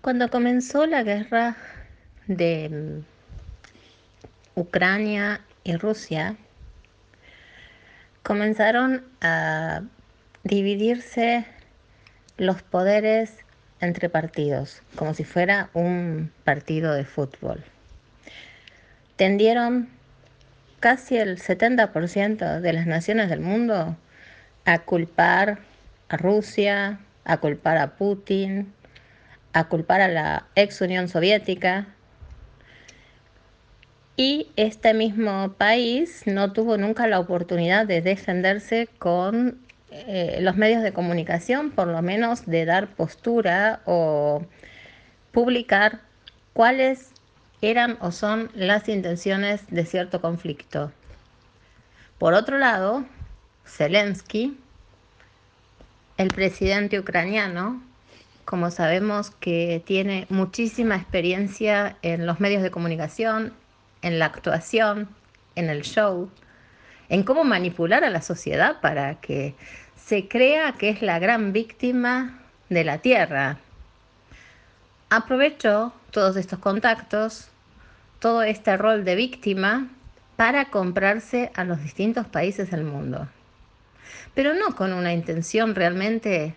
Cuando comenzó la guerra de mm, Ucrania y Rusia, comenzaron a dividirse los poderes entre partidos, como si fuera un partido de fútbol. Tendieron casi el 70% de las naciones del mundo a culpar a Rusia, a culpar a Putin, a culpar a la ex Unión Soviética. Y este mismo país no tuvo nunca la oportunidad de defenderse con eh, los medios de comunicación, por lo menos de dar postura o publicar cuáles eran o son las intenciones de cierto conflicto. Por otro lado, Zelensky, el presidente ucraniano, como sabemos que tiene muchísima experiencia en los medios de comunicación, en la actuación, en el show, en cómo manipular a la sociedad para que se crea que es la gran víctima de la Tierra. Aprovecho todos estos contactos, todo este rol de víctima, para comprarse a los distintos países del mundo. Pero no con una intención realmente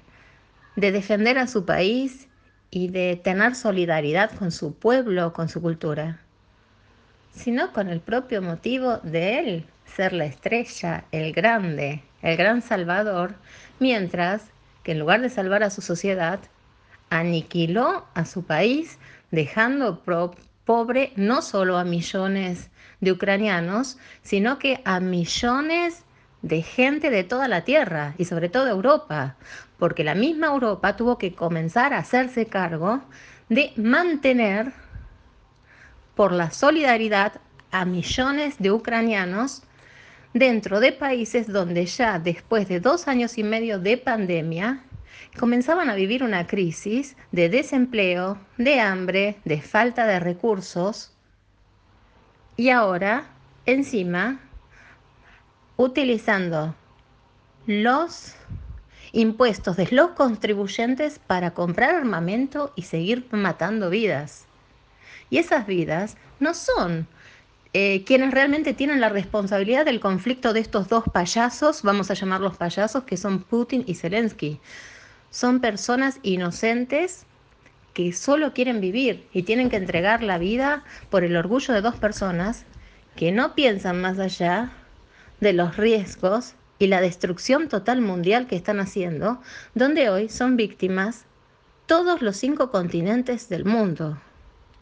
de defender a su país y de tener solidaridad con su pueblo, con su cultura, sino con el propio motivo de él ser la estrella, el grande, el gran salvador, mientras que en lugar de salvar a su sociedad, aniquiló a su país, dejando pobre no solo a millones de ucranianos, sino que a millones de gente de toda la tierra y sobre todo Europa, porque la misma Europa tuvo que comenzar a hacerse cargo de mantener por la solidaridad a millones de ucranianos dentro de países donde ya después de dos años y medio de pandemia comenzaban a vivir una crisis de desempleo, de hambre, de falta de recursos y ahora encima utilizando los impuestos de los contribuyentes para comprar armamento y seguir matando vidas. Y esas vidas no son eh, quienes realmente tienen la responsabilidad del conflicto de estos dos payasos, vamos a llamarlos payasos, que son Putin y Zelensky. Son personas inocentes que solo quieren vivir y tienen que entregar la vida por el orgullo de dos personas que no piensan más allá de los riesgos y la destrucción total mundial que están haciendo, donde hoy son víctimas todos los cinco continentes del mundo.